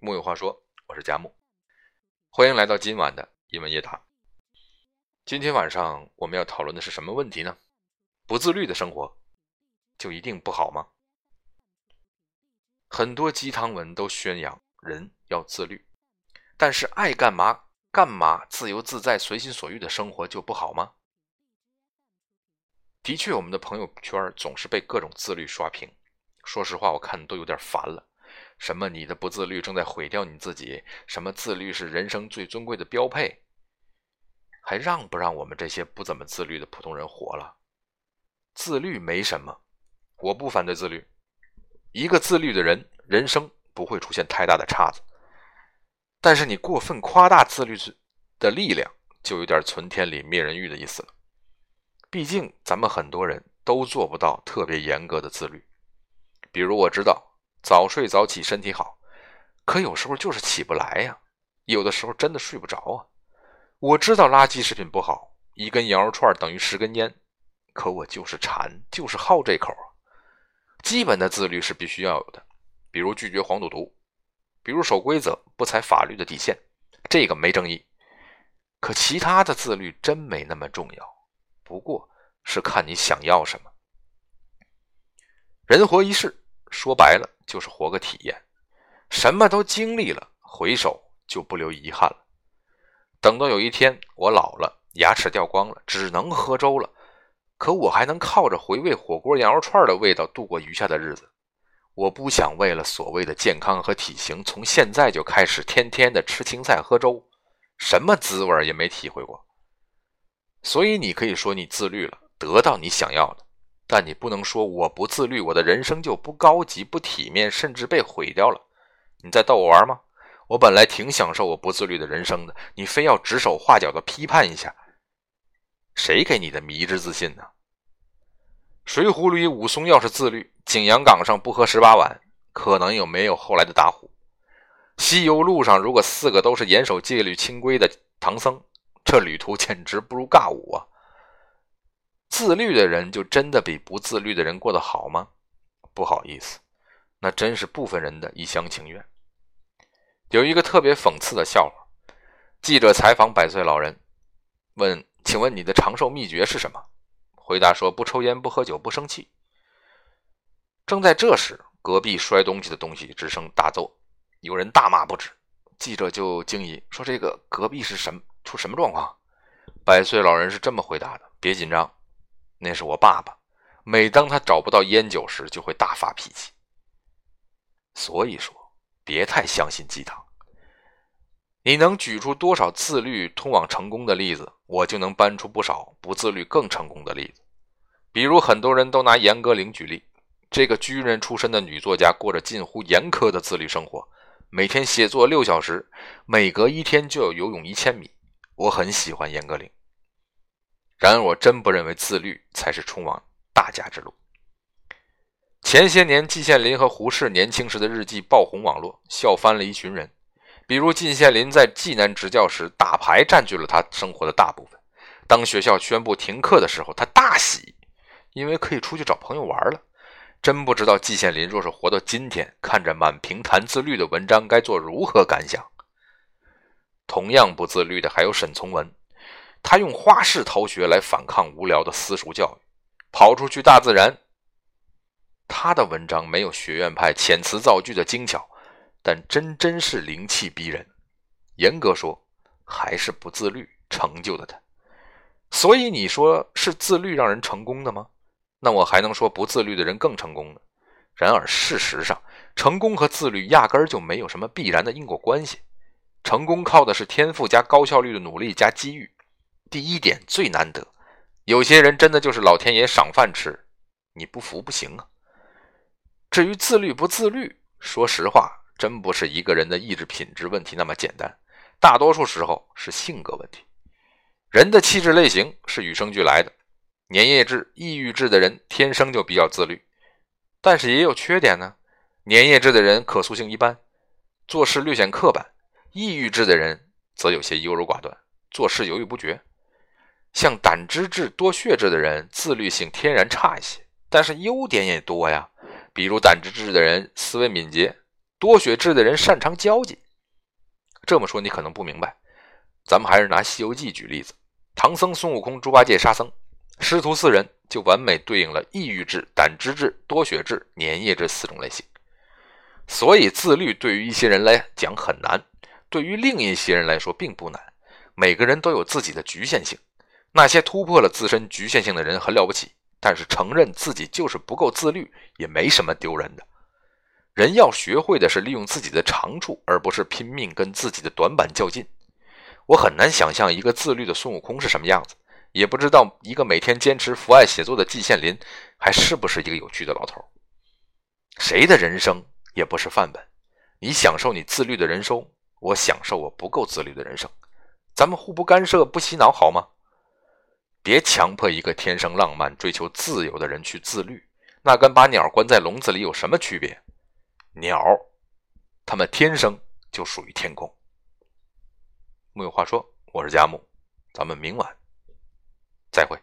木有话说，我是佳木，欢迎来到今晚的一问一答。今天晚上我们要讨论的是什么问题呢？不自律的生活就一定不好吗？很多鸡汤文都宣扬人要自律，但是爱干嘛干嘛，自由自在、随心所欲的生活就不好吗？的确，我们的朋友圈总是被各种自律刷屏。说实话，我看都有点烦了。什么你的不自律正在毁掉你自己？什么自律是人生最尊贵的标配？还让不让我们这些不怎么自律的普通人活了？自律没什么，我不反对自律。一个自律的人，人生不会出现太大的岔子。但是你过分夸大自律的力量，就有点存天理灭人欲的意思了。毕竟咱们很多人都做不到特别严格的自律。比如我知道早睡早起身体好，可有时候就是起不来呀。有的时候真的睡不着啊。我知道垃圾食品不好，一根羊肉串等于十根烟，可我就是馋，就是好这口啊。基本的自律是必须要有的，比如拒绝黄赌毒，比如守规则，不踩法律的底线，这个没争议。可其他的自律真没那么重要。不过是看你想要什么。人活一世，说白了就是活个体验，什么都经历了，回首就不留遗憾了。等到有一天我老了，牙齿掉光了，只能喝粥了，可我还能靠着回味火锅羊肉串的味道度过余下的日子。我不想为了所谓的健康和体型，从现在就开始天天的吃青菜喝粥，什么滋味也没体会过。所以你可以说你自律了，得到你想要的，但你不能说我不自律，我的人生就不高级、不体面，甚至被毁掉了。你在逗我玩吗？我本来挺享受我不自律的人生的，你非要指手画脚的批判一下，谁给你的迷之自信呢？水浒里武松要是自律，景阳冈上不喝十八碗，可能有没有后来的打虎？西游路上如果四个都是严守戒律、清规的唐僧？这旅途简直不如尬舞啊！自律的人就真的比不自律的人过得好吗？不好意思，那真是部分人的一厢情愿。有一个特别讽刺的笑话：记者采访百岁老人，问：“请问你的长寿秘诀是什么？”回答说：“不抽烟，不喝酒，不生气。”正在这时，隔壁摔东西的东西之声大作，有人大骂不止。记者就惊疑说：“这个隔壁是什么？”出什么状况？百岁老人是这么回答的：“别紧张，那是我爸爸。每当他找不到烟酒时，就会大发脾气。所以说，别太相信鸡汤。你能举出多少自律通往成功的例子，我就能搬出不少不自律更成功的例子。比如，很多人都拿严歌苓举例，这个军人出身的女作家，过着近乎严苛的自律生活，每天写作六小时，每隔一天就要游泳一千米。”我很喜欢严歌苓，然而我真不认为自律才是通往大家之路。前些年，季羡林和胡适年轻时的日记爆红网络，笑翻了一群人。比如，季羡林在济南执教时，打牌占据了他生活的大部分。当学校宣布停课的时候，他大喜，因为可以出去找朋友玩了。真不知道季羡林若是活到今天，看着满屏谈自律的文章，该作如何感想？同样不自律的还有沈从文，他用花式逃学来反抗无聊的私塾教育，跑出去大自然。他的文章没有学院派遣词造句的精巧，但真真是灵气逼人。严格说，还是不自律成就的他。所以你说是自律让人成功的吗？那我还能说不自律的人更成功呢？然而事实上，成功和自律压根儿就没有什么必然的因果关系。成功靠的是天赋加高效率的努力加机遇，第一点最难得。有些人真的就是老天爷赏饭吃，你不服不行啊。至于自律不自律，说实话，真不是一个人的意志品质问题那么简单，大多数时候是性格问题。人的气质类型是与生俱来的，粘液质、抑郁质的人天生就比较自律，但是也有缺点呢。粘液质的人可塑性一般，做事略显刻板。抑郁质的人则有些优柔寡断，做事犹豫不决。像胆汁质、多血质的人，自律性天然差一些，但是优点也多呀。比如胆汁质的人思维敏捷，多血质的人擅长交际。这么说你可能不明白，咱们还是拿《西游记》举例子，唐僧、孙悟空、猪八戒、沙僧，师徒四人就完美对应了抑郁质、胆汁质、多血质、粘液质四种类型。所以自律对于一些人来讲很难，对于另一些人来说并不难。每个人都有自己的局限性，那些突破了自身局限性的人很了不起，但是承认自己就是不够自律也没什么丢人的。人要学会的是利用自己的长处，而不是拼命跟自己的短板较劲。我很难想象一个自律的孙悟空是什么样子，也不知道一个每天坚持伏案写作的季羡林还是不是一个有趣的老头。谁的人生也不是范本，你享受你自律的人生，我享受我不够自律的人生。咱们互不干涉，不洗脑，好吗？别强迫一个天生浪漫、追求自由的人去自律，那跟把鸟关在笼子里有什么区别？鸟，它们天生就属于天空。木有话说，我是佳木，咱们明晚再会